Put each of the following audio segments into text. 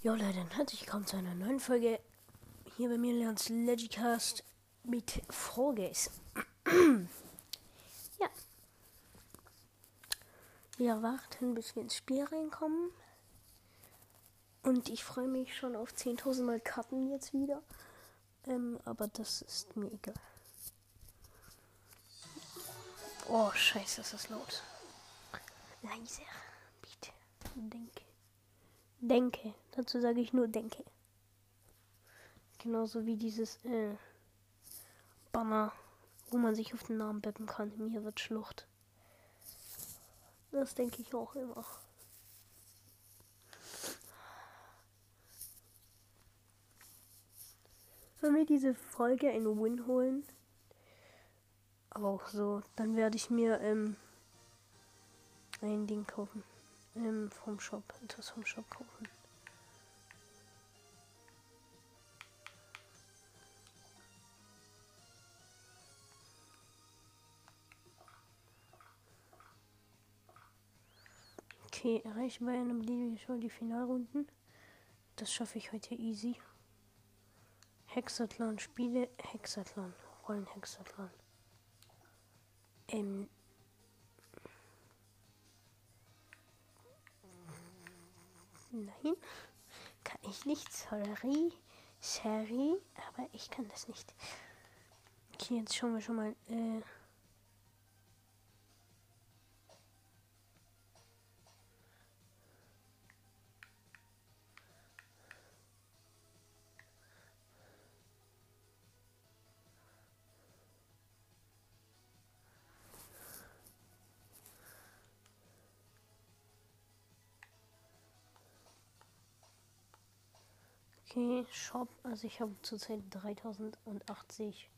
Jo Leute, dann herzlich willkommen zu einer neuen Folge hier bei mir Leons Legicast mit Frogays. ja. Wir warten, bis wir ins Spiel reinkommen. Und ich freue mich schon auf 10.000 Mal Karten jetzt wieder. Ähm, aber das ist mir egal. Oh, scheiße, ist das laut. Leiser, bitte. Denke. Denke. Dazu sage ich nur denke. Genauso wie dieses äh, Banner, wo man sich auf den Namen beppen kann. Mir wird Schlucht. Das denke ich auch immer. Wenn wir diese Folge einen Win holen, aber auch so, dann werde ich mir ähm, ein Ding kaufen. Ähm, vom Shop, etwas vom Shop kaufen. Okay, erreichen wir in einem schon die Finalrunden. Das schaffe ich heute easy. Hexathlon, Spiele, Hexathlon, Rollen Hexathlon. Ähm. Nein, kann ich nicht. Sorry, sorry, aber ich kann das nicht. Okay, jetzt schauen wir schon mal. Äh, Okay, Shop. Also ich habe zurzeit 3080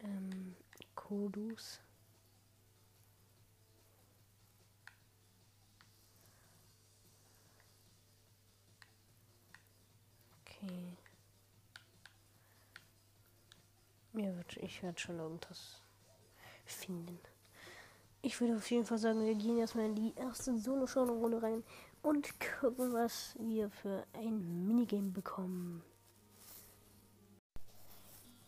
ähm, Kodus. Mir wird, ich werde schon irgendwas finden. Ich würde auf jeden Fall sagen, wir gehen erstmal in die erste Solo-Show-Runde rein und gucken, was wir für ein Minigame bekommen.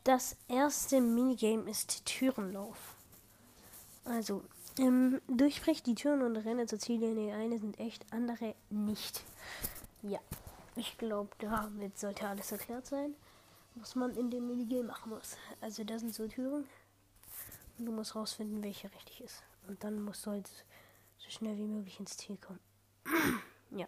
Das erste Minigame ist Türenlauf. Also, ähm, durchbricht die Türen und renne zur Ziellinie. Eine sind echt, andere nicht. Ja, ich glaube, damit sollte alles erklärt sein, was man in dem Minigame machen muss. Also, da sind so Türen. Und du musst rausfinden, welche richtig ist. Und dann musst du halt so schnell wie möglich ins Ziel kommen. Ja.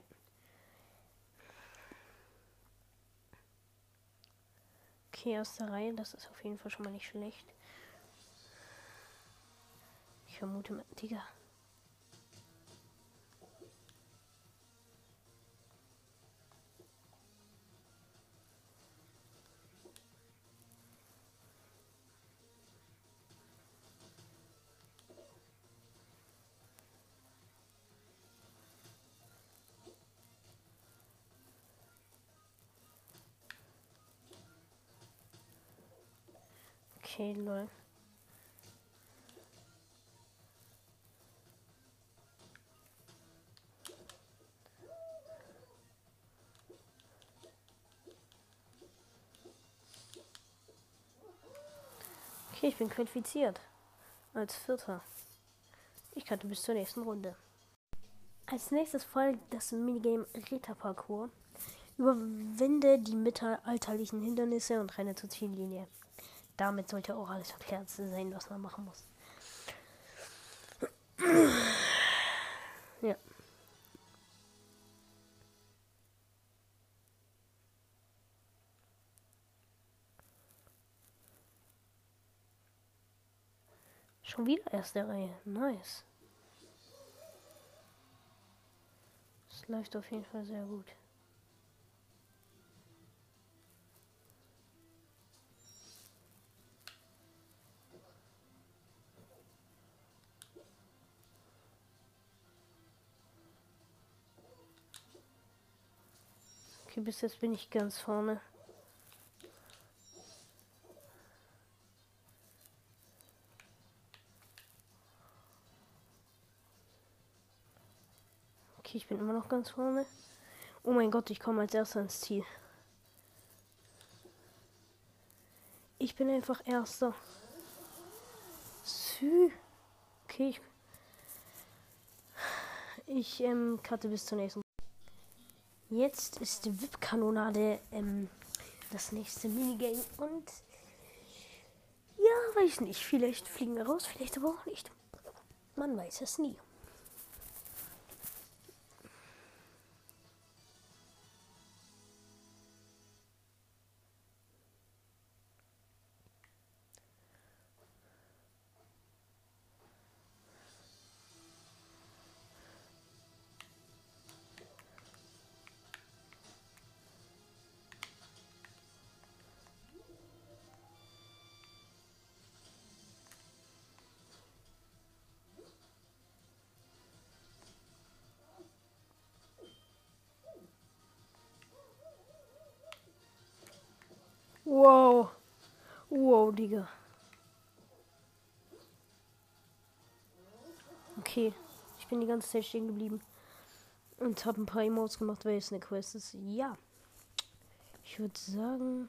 Okay, aus der Reihe, das ist auf jeden Fall schon mal nicht schlecht. Ich vermute, Digga. Okay, lol. Okay, ich bin qualifiziert. Als Vierter. Ich kannte bis zur nächsten Runde. Als nächstes folgt das Minigame Ritterparcours. Überwinde die mittelalterlichen Hindernisse und renne zur Ziellinie. Damit sollte auch alles erklärt sein, was man machen muss. ja. Schon wieder erste Reihe. Nice. Es läuft auf jeden Fall sehr gut. Okay, bis jetzt bin ich ganz vorne. Okay, ich bin immer noch ganz vorne. Oh mein Gott, ich komme als erster ins Ziel. Ich bin einfach erster. Sü. Okay, ich, ich ähm, cutte bis zur nächsten. Jetzt ist die VIP-Kanonade ähm, das nächste Minigame und ja, weiß nicht. Vielleicht fliegen wir raus, vielleicht aber auch nicht. Man weiß es nie. Wow, Digga. Okay. Ich bin die ganze Zeit stehen geblieben. Und habe ein paar Emotes gemacht, weil es eine Quest ist. Ja. Ich würde sagen,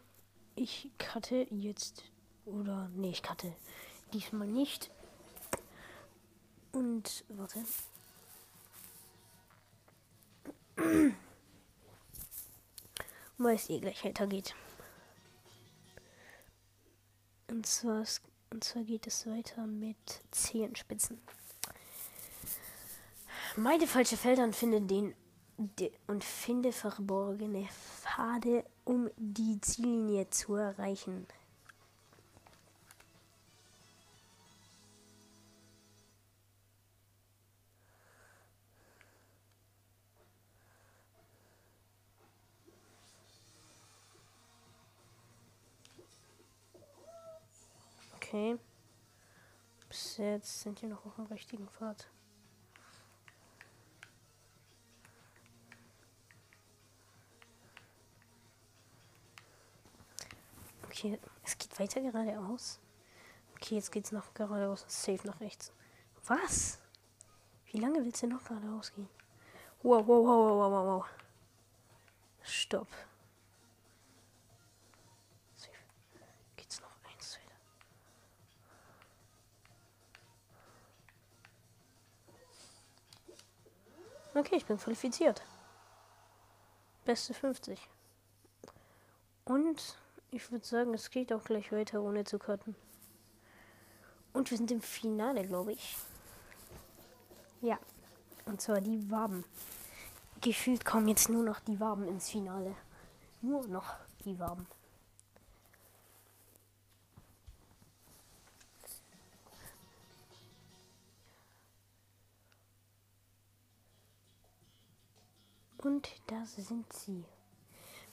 ich cutte jetzt. Oder. Nee, ich cutte. Diesmal nicht. Und. Warte. Weil es eh gleich weitergeht. Und zwar, und zwar geht es weiter mit Zehenspitzen. Meide falsche Felder und finde den und finde verborgene Pfade, um die Ziellinie zu erreichen. Okay. Bis jetzt sind wir noch auf dem richtigen Pfad. Okay, es geht weiter geradeaus. Okay, jetzt geht's noch geradeaus. Safe nach rechts. Was? Wie lange willst du noch geradeaus gehen? Wow, wow, wow, wow, wow, wow. Stopp. Okay, ich bin qualifiziert. Beste 50. Und ich würde sagen, es geht auch gleich weiter, ohne zu cutten. Und wir sind im Finale, glaube ich. Ja. Und zwar die Waben. Gefühlt kommen jetzt nur noch die Waben ins Finale. Nur noch die Waben. Und das sind sie.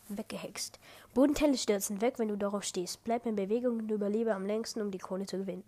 Weggehext. Bodenteile stürzen weg, wenn du darauf stehst. Bleib in Bewegung und überlebe am längsten, um die Krone zu gewinnen.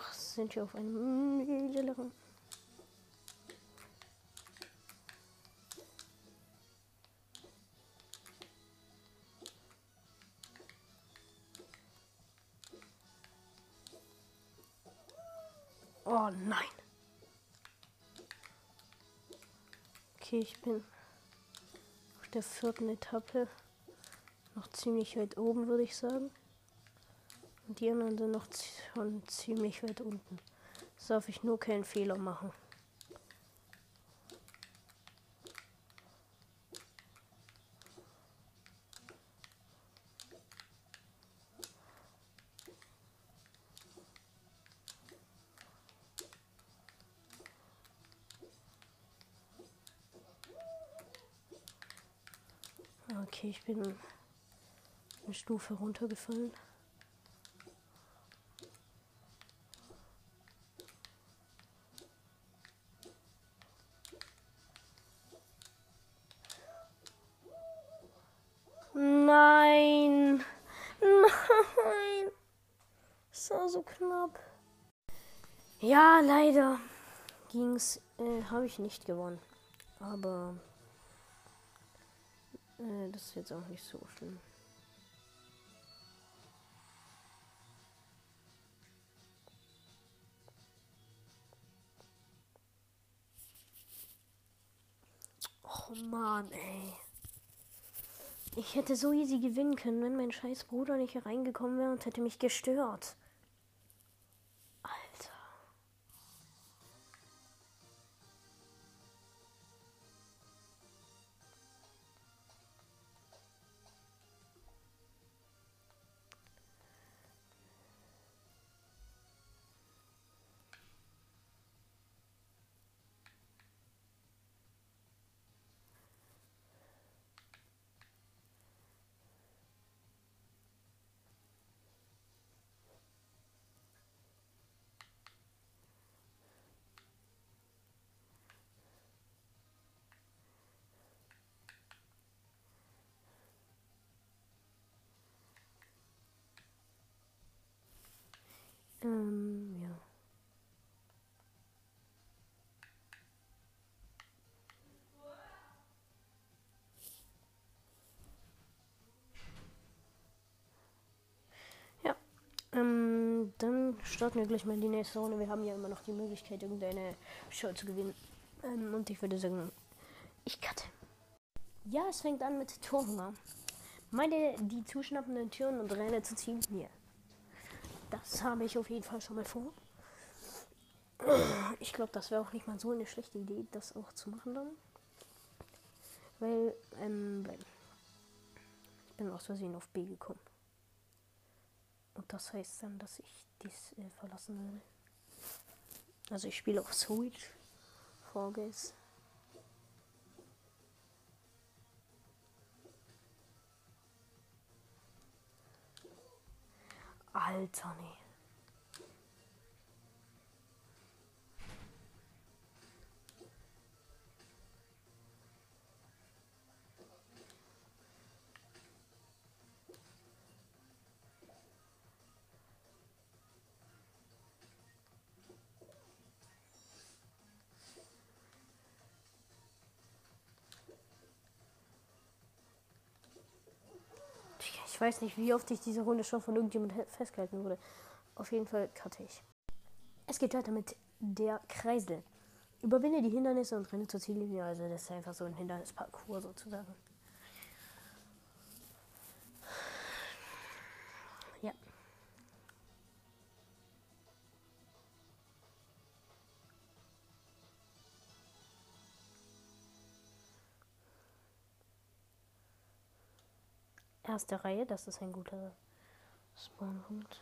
Noch sind wir auf einem mittleren. Oh nein. Okay, ich bin auf der vierten Etappe noch ziemlich weit oben, würde ich sagen. Und die anderen sind noch schon ziemlich weit unten. Das darf ich nur keinen Fehler machen. Okay, ich bin eine Stufe runtergefallen. Leider ging's, äh, habe ich nicht gewonnen. Aber äh, das ist jetzt auch nicht so schlimm. Oh Mann, ey. Ich hätte so easy gewinnen können, wenn mein scheiß Bruder nicht hereingekommen wäre und hätte mich gestört. Ähm, ja. Ja. Ähm, dann starten wir gleich mal in die nächste Runde. Wir haben ja immer noch die Möglichkeit, irgendeine Show zu gewinnen. Ähm, und ich würde sagen, ich cutte. Ja, es fängt an mit Torhunger. Meine die zuschnappenden Türen und Räder zu ziehen hier. Das habe ich auf jeden Fall schon mal vor. Ich glaube, das wäre auch nicht mal so eine schlechte Idee, das auch zu machen dann. Weil, ähm, ich bin aus Versehen auf B gekommen. Und das heißt dann, dass ich dies äh, verlassen werde. Also ich spiele auf Switch. Vorgehens. Alter, nee. Ich weiß nicht, wie oft ich diese Runde schon von irgendjemand festgehalten wurde. Auf jeden Fall cutte ich. Es geht weiter mit der Kreisel. Überwinde die Hindernisse und renne zur Ziellinie. Also das ist einfach so ein Hindernisparcours sozusagen. Erste Reihe, das ist ein guter Spawnpunkt.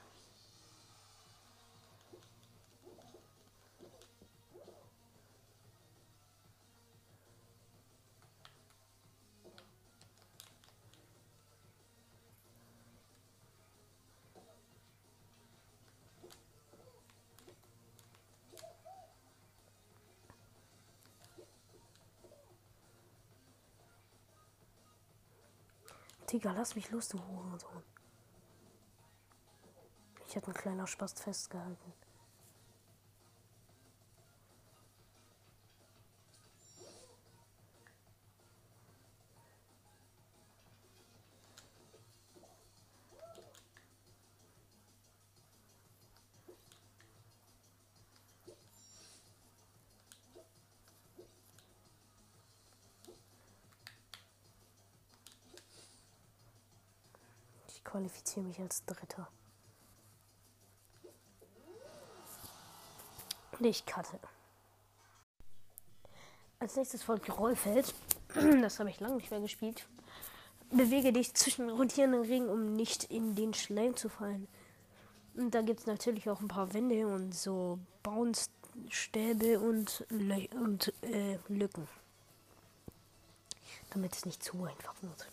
Digga, lass mich los, du Hurensohn. Ich hätte ein kleiner Spast festgehalten. Qualifiziere mich als Dritter. Und ich cutte. Als nächstes folgt Rollfeld. Das habe ich lange nicht mehr gespielt. Bewege dich zwischen rotierenden Ringen, um nicht in den Schleim zu fallen. Und da gibt es natürlich auch ein paar Wände und so Bounce-Stäbe und, und äh, Lücken. Damit es nicht zu einfach wird.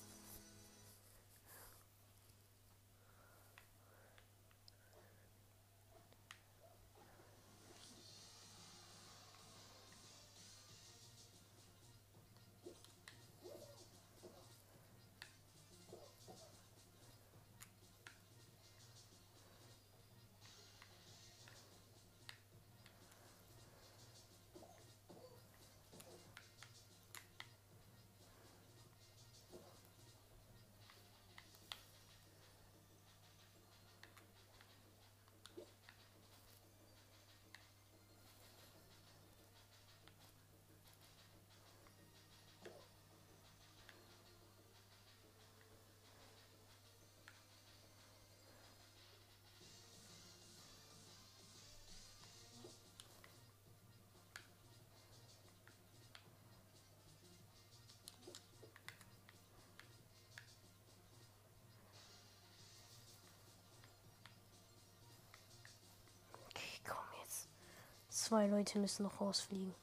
Zwei Leute müssen noch rausfliegen.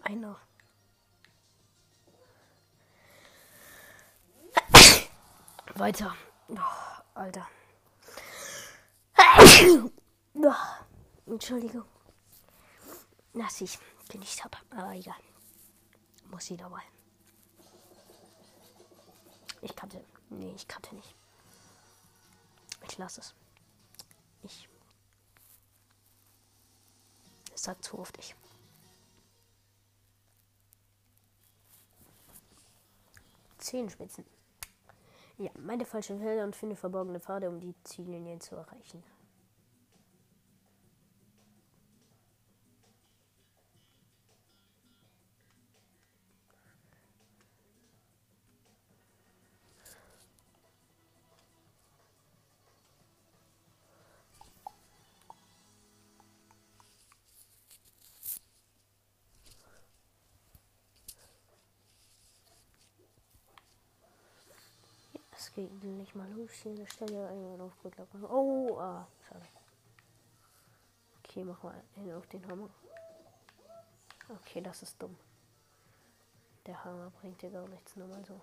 Einer. Weiter. Oh, Alter. Entschuldigung. Dass ich genießt habe. Aber egal. Muss sie dabei. Ich kannte. Nee, ich kannte nicht. Ich lasse es. Ich. Sagt zu oft ich. Zehenspitzen. Ja, meine falschen Felder und finde verborgene Pfade, um die Ziellinie zu erreichen. Es geht nicht mal los hier eine Stelle einmal auf gut locker. Oh, ah, schade. Okay, mach mal hin auf den Hammer. Okay, das ist dumm. Der Hammer bringt dir gar nichts, nur mal so.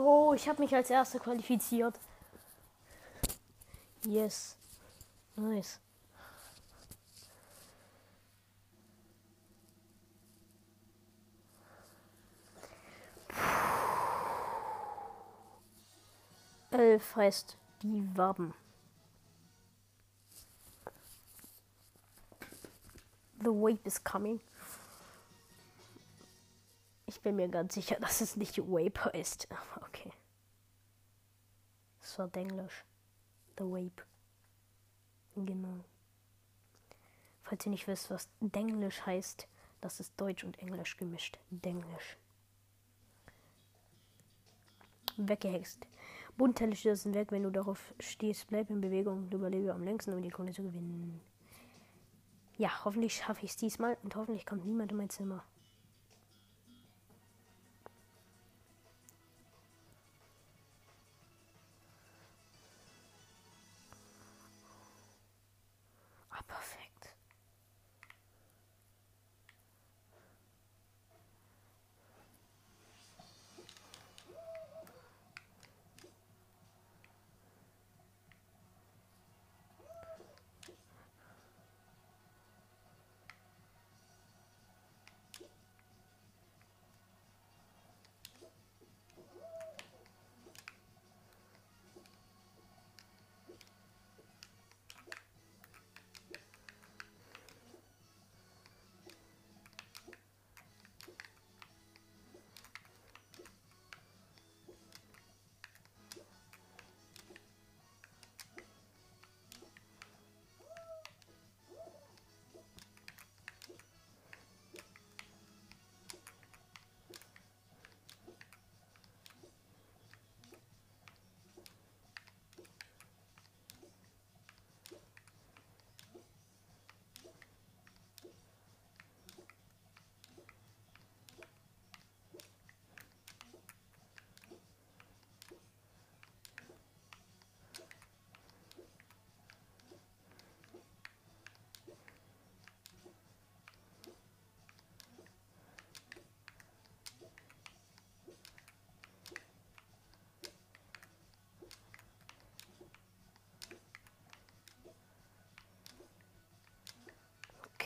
Oh, ich habe mich als Erster qualifiziert. Yes. Nice. Elf heißt die Waben. The wave is coming. Ich bin mir ganz sicher, dass es nicht Vapor ist. Okay. Das war Englisch. The Vape. Genau. Falls ihr nicht wisst, was Denglisch heißt, das ist Deutsch und Englisch gemischt. Denglisch. Weggehext. Bunthellisch ist ein Werk, wenn du darauf stehst, bleib in Bewegung und überlebe am längsten, um die Kunde zu gewinnen. Ja, hoffentlich schaffe ich es diesmal und hoffentlich kommt niemand in mein Zimmer.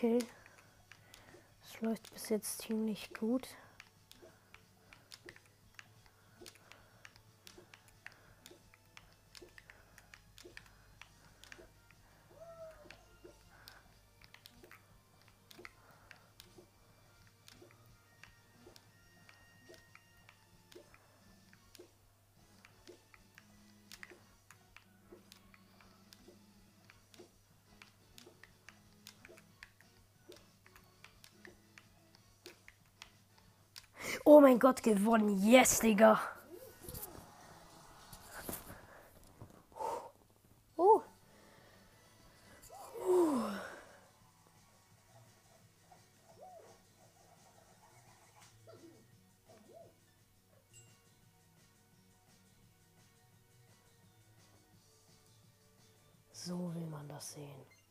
Okay. Es läuft bis jetzt ziemlich gut. Gott, gewonnen. Yes, Digga. Oh. So will man das sehen.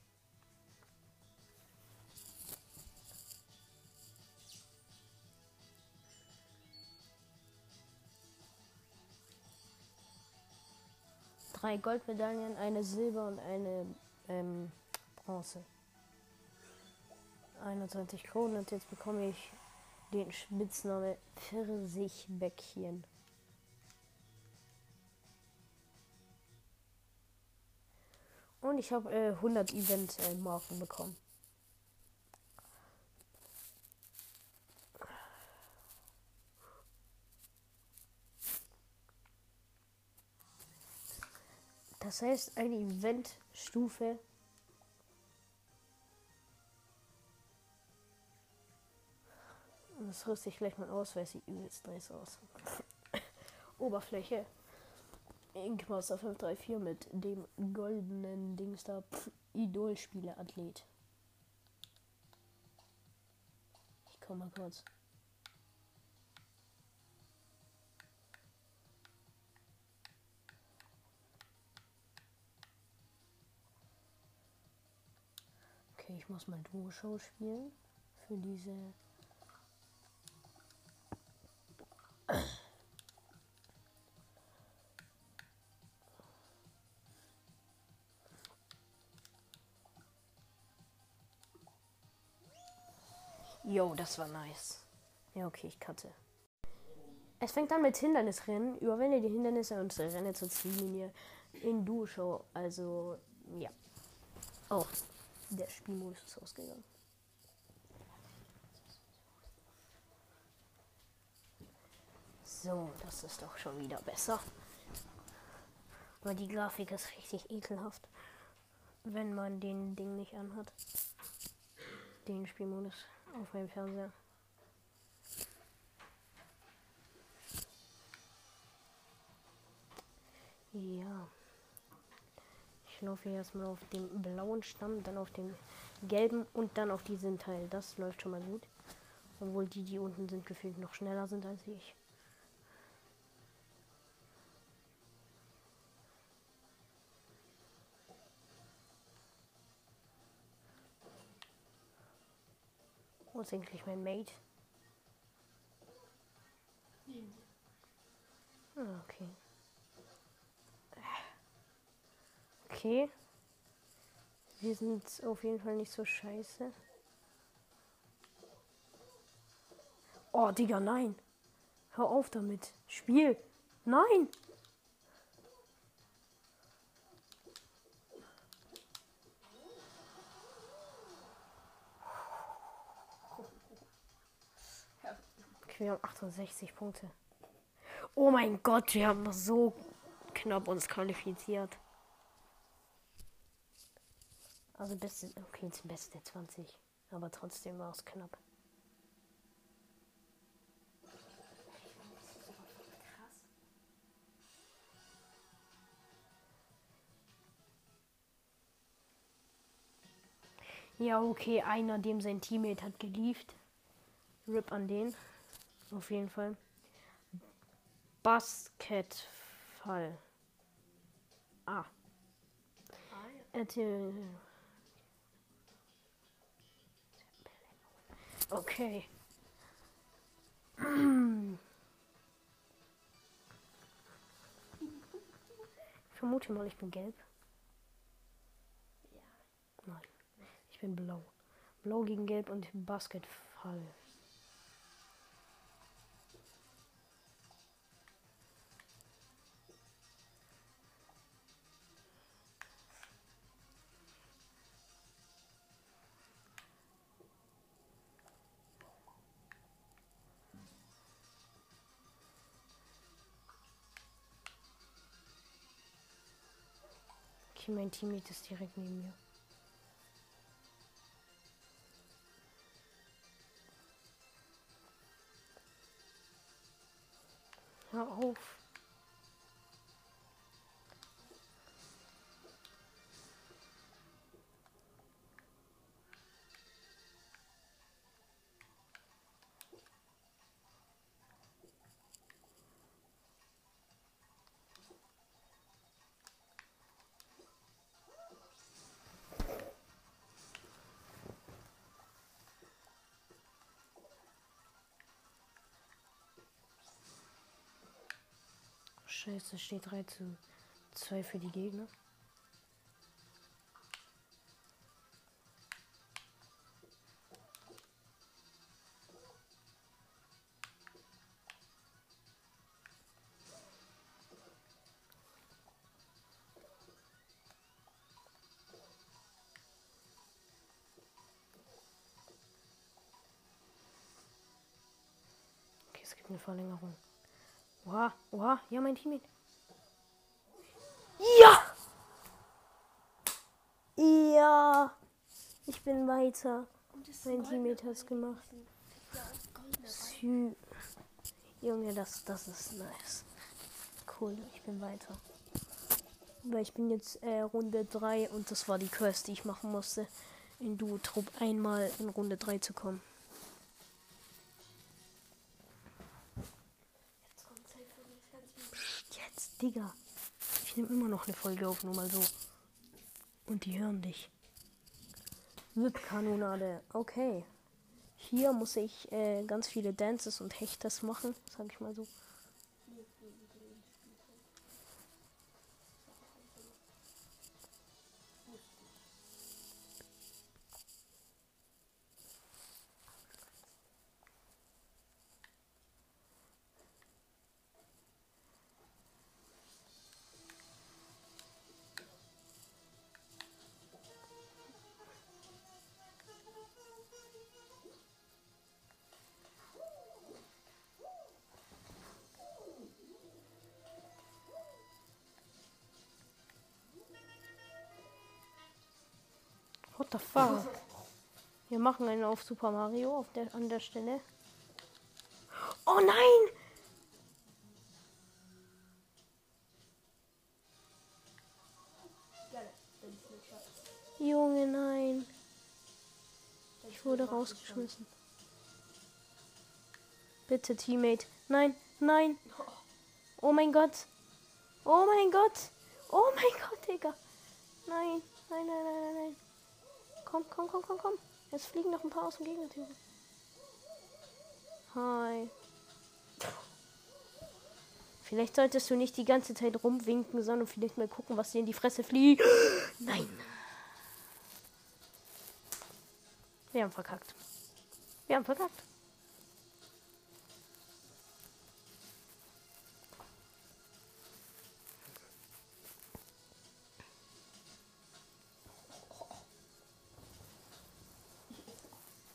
Drei Goldmedaillen, eine Silber und eine ähm, Bronze. 21 Kronen und jetzt bekomme ich den Spitznamen Pfirsichbäckchen. Und ich habe äh, 100 Event-Marken bekommen. Das heißt, eine Eventstufe. Das rüste ich gleich mal aus, weil sie übelst nice aus. Oberfläche. Inkmaster 534 mit dem goldenen Dings da. Idol-Spieler-Athlet. Ich komm mal kurz. Okay, ich muss mal Duo-Show spielen. Für diese. Yo, das war nice. Ja, okay, ich cutte. Es fängt an mit Hindernisrennen. Überwinde die Hindernisse und renne zur Ziellinie in Duo-Show. Also, ja. Oh, der Spielmodus ist ausgegangen. So, das ist doch schon wieder besser. Aber die Grafik ist richtig ekelhaft, wenn man den Ding nicht anhat. Den Spielmodus auf meinem Fernseher. Ja. Ich laufe erstmal auf dem blauen Stamm, dann auf dem gelben und dann auf diesen Teil. Das läuft schon mal gut. Obwohl die, die unten sind, gefühlt noch schneller sind als ich. Wo ist eigentlich mein Mate? Ah, okay. Okay. Wir sind auf jeden Fall nicht so scheiße. Oh, Digga, nein. Hör auf damit. Spiel. Nein. Okay, wir haben 68 Punkte. Oh mein Gott, wir haben so knapp uns qualifiziert. Also beste, okay, jetzt beste 20. Aber trotzdem war es knapp. Ja, okay, einer, dem sein Teammate hat gelieft. Rip an den. Auf jeden Fall. Basketball. Ah. ah ja. Okay. Ich vermute mal, ich bin gelb. Ja. Nein, ich bin blau. Blau gegen Gelb und Basketball. Mein Teammate ist direkt neben mir. Scheiße, steht 3 zu 2 für die Gegner. Okay, es gibt eine Verlängerung. Oha, oha, ja, mein Teammate. Ja! Ja! Ich bin weiter. Mein Teammate hat es gemacht. Sü Junge, das, das ist nice. Cool, ich bin weiter. Weil ich bin jetzt äh, Runde 3 und das war die Quest, die ich machen musste, in Duo-Trupp einmal in Runde 3 zu kommen. Digga. Ich nehme immer noch eine Folge auf, nur mal so. Und die hören dich. VIP-Kanonade. Okay. Hier muss ich äh, ganz viele Dances und Hechters machen, sag ich mal so. Fuck? Wir machen einen auf Super Mario auf der, an der Stelle. Oh nein! Junge, nein. Ich wurde rausgeschmissen. Bitte, Teammate. Nein, nein. Oh mein Gott. Oh mein Gott. Oh mein Gott, Digga. Nein, nein, nein, nein, nein. Komm, komm, komm, komm, komm. Jetzt fliegen noch ein paar aus dem Gegnertür. Hi. Vielleicht solltest du nicht die ganze Zeit rumwinken, sondern vielleicht mal gucken, was dir in die Fresse fliegt. Nein. Wir haben verkackt. Wir haben verkackt.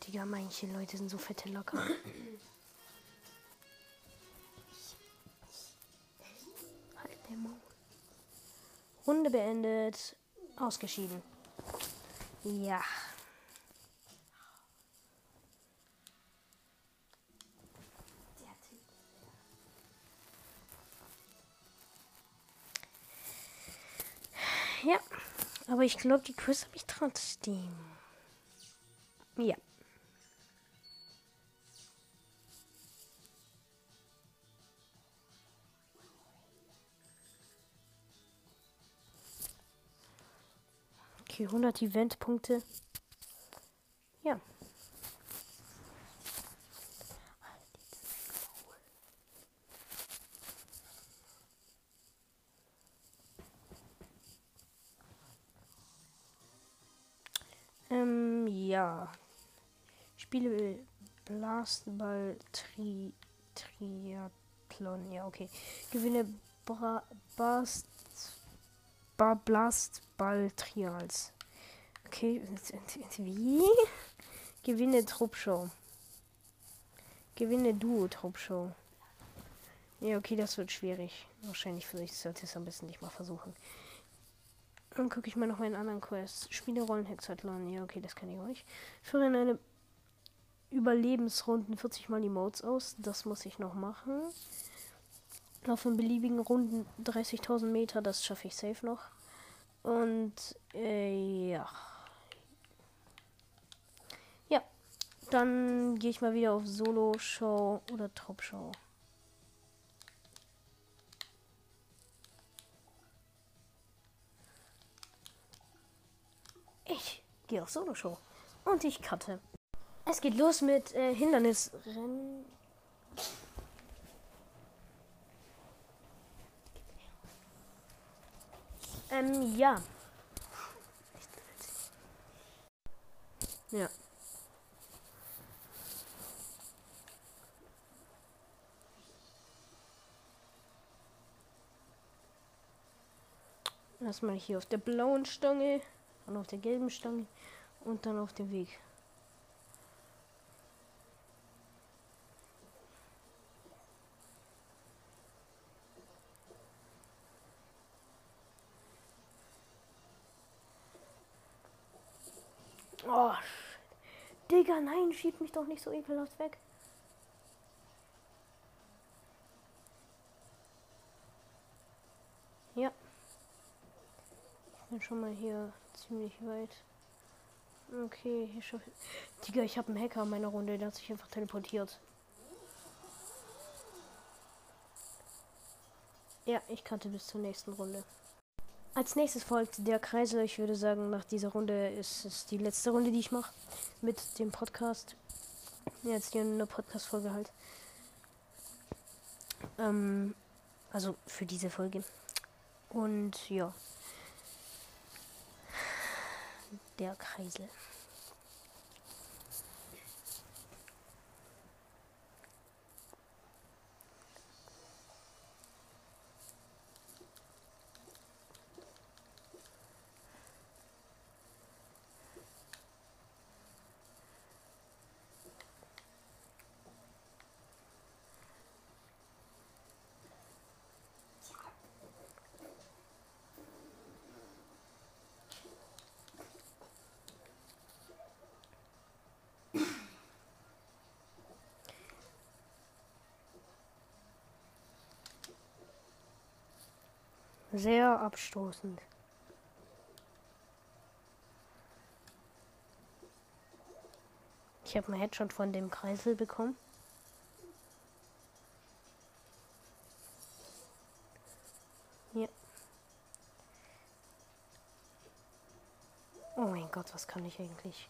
Digga, manche Leute sind so fette locker. halt. Runde beendet. Ausgeschieden. Ja. Ja, aber ich glaube, die Quiz habe ich trotzdem. Ja. Okay, 100 Eventpunkte. Ja. Ähm, ja. spiele Blastball Tri Triathlon. Ja, okay. Gewinne Bra Bast ba Blastball Trials. Okay, wie? Gewinne Truppshow. Gewinne Duo Truppshow. Ja, okay, das wird schwierig. Wahrscheinlich für ich sollte es am besten nicht mal versuchen. Dann gucke ich mal noch meinen anderen Quest. Spiele Rollenhexathlon. Ja, okay, das kann ich euch. Führe in eine Überlebensrunden 40 mal Emotes aus. Das muss ich noch machen. Laufe in beliebigen Runden 30.000 Meter. Das schaffe ich safe noch. Und äh, ja. Ja. Dann gehe ich mal wieder auf Solo-Show oder Top-Show. Ich gehe auf Solo-Show. Und ich cutte. Es geht los mit äh, Hindernisrennen. Ähm, ja. Ja. Erstmal hier auf der blauen Stange, dann auf der gelben Stange und dann auf dem Weg. Oh, Digga, nein, schieb mich doch nicht so ekelhaft weg. Ja. Ich bin schon mal hier ziemlich weit. Okay, hier schaffe ich. Digga, ich habe einen Hacker in meiner Runde, der hat sich einfach teleportiert. Ja, ich kannte bis zur nächsten Runde. Als nächstes folgt der Kreisel. Ich würde sagen, nach dieser Runde ist es die letzte Runde, die ich mache mit dem Podcast. Jetzt hier eine Podcast-Folge halt. Ähm, also für diese Folge. Und ja. Der Kreisel. Sehr abstoßend. Ich habe einen Headshot von dem Kreisel bekommen. Ja. Oh mein Gott, was kann ich eigentlich?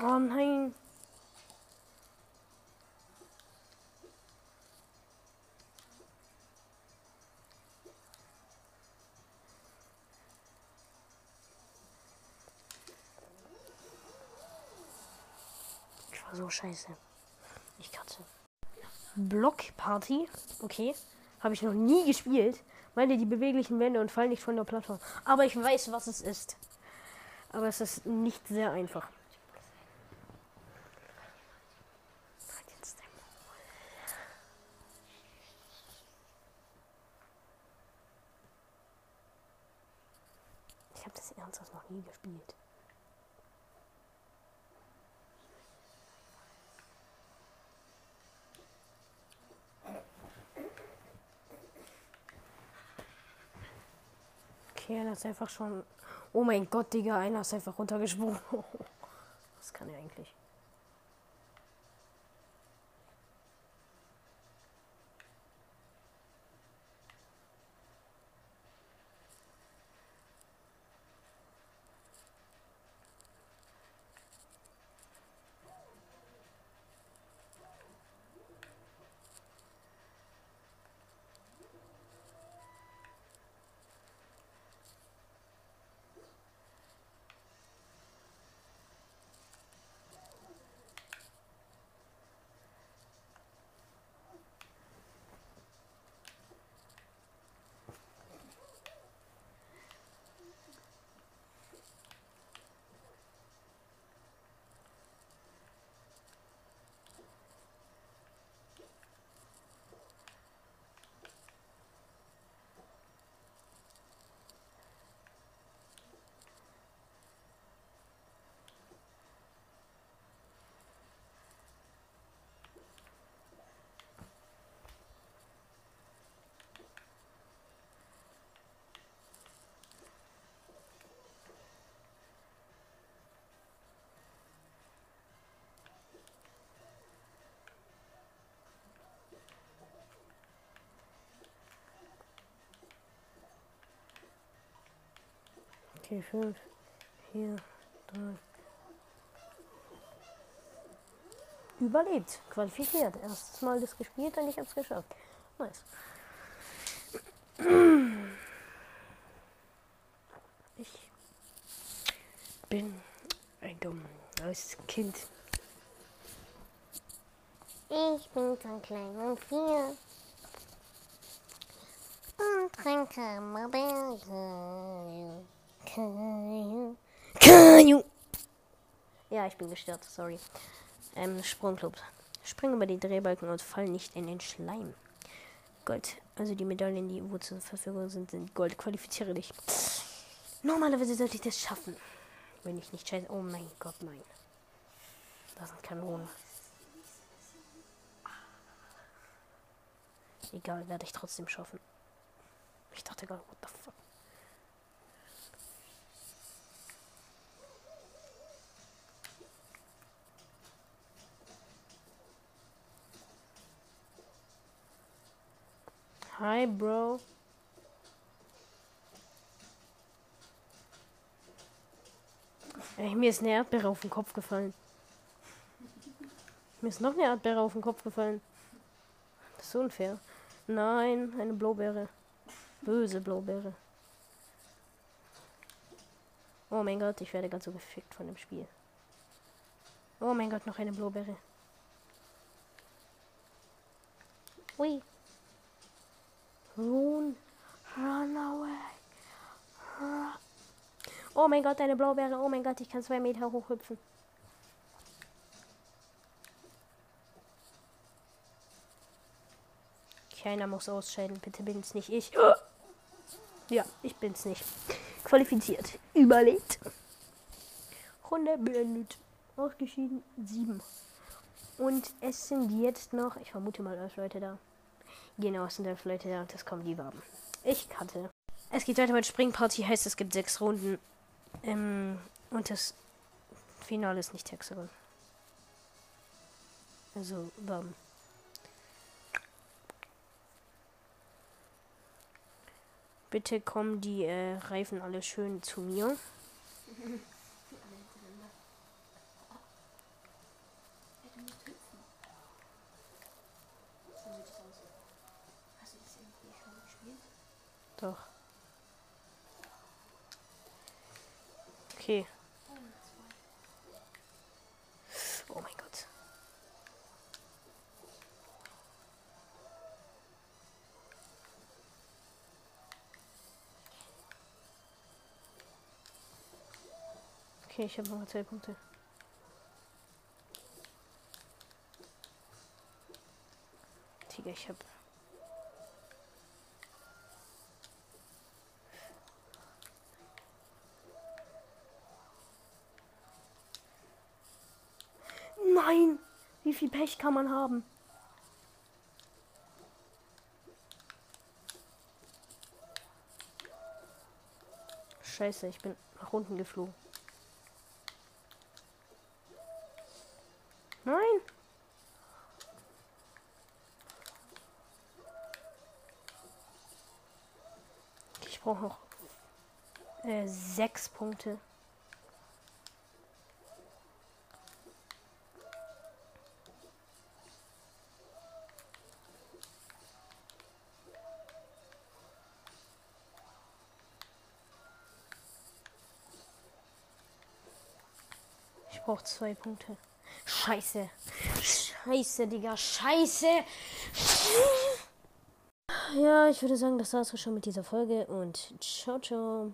Oh nein. Ich war so scheiße. Ich katze. Blockparty. Okay. Habe ich noch nie gespielt. Meine die beweglichen Wände und fallen nicht von der Plattform. Aber ich weiß, was es ist. Aber es ist nicht sehr einfach. Ich habe das ernsthaft noch nie gespielt. Okay, einer ist einfach schon. Oh mein Gott, Digga, einer ist einfach runtergesprungen. Was kann er eigentlich? Okay, 5, 4, 3. Überlebt, qualifiziert. Erstes Mal das gespielt und ich hab's geschafft. Nice. Ich bin ein dummes Kind. Ich bin so klein und viel und trinke Mobilien. Kanju. Ja, ich bin gestört, sorry. Ähm, Sprungclub. Spring über die Drehbalken und fall nicht in den Schleim. Gold. Also die Medaillen, die wo zur Verfügung sind, sind Gold. Qualifiziere dich. Normalerweise sollte ich das schaffen. Wenn ich nicht scheiße. Oh mein Gott, nein. Das sind Kanonen. Egal, werde ich trotzdem schaffen. Ich dachte gerade, what the fuck. Hi, Bro. Ey, mir ist eine Erdbeere auf den Kopf gefallen. Mir ist noch eine Erdbeere auf den Kopf gefallen. Das ist unfair. Nein, eine Blaubeere. Böse Blaubeere. Oh mein Gott, ich werde ganz so gefickt von dem Spiel. Oh mein Gott, noch eine Blaubeere. Ui. Run. Run. Oh mein Gott, eine Blaubeere. Oh mein Gott, ich kann zwei Meter hoch hüpfen. Keiner muss ausscheiden. Bitte bin's nicht ich. Ja, ich bin's nicht. Qualifiziert. Überlegt. Runde beendet. Ausgeschieden. Sieben. Und es sind jetzt noch, ich vermute mal, elf Leute da. Genau, es sind elf Leute da. Das kommen die Waben. Ich kannte. Es geht weiter mit Springparty. Heißt, es gibt sechs Runden. Ähm, und das Finale ist nicht Hexagon. Also, Waben. Bitte kommen die äh, Reifen alle schön zu mir. Doch. Okay. Oh mein Gott. Okay, ich habe noch zwei Punkte. Tiger, ich habe Pech kann man haben? Scheiße, ich bin nach unten geflogen. Nein! Ich brauche noch äh, sechs Punkte. Brauche zwei Punkte. Scheiße. Scheiße, Digga. Scheiße. Ja, ich würde sagen, das war's auch schon mit dieser Folge und ciao, ciao.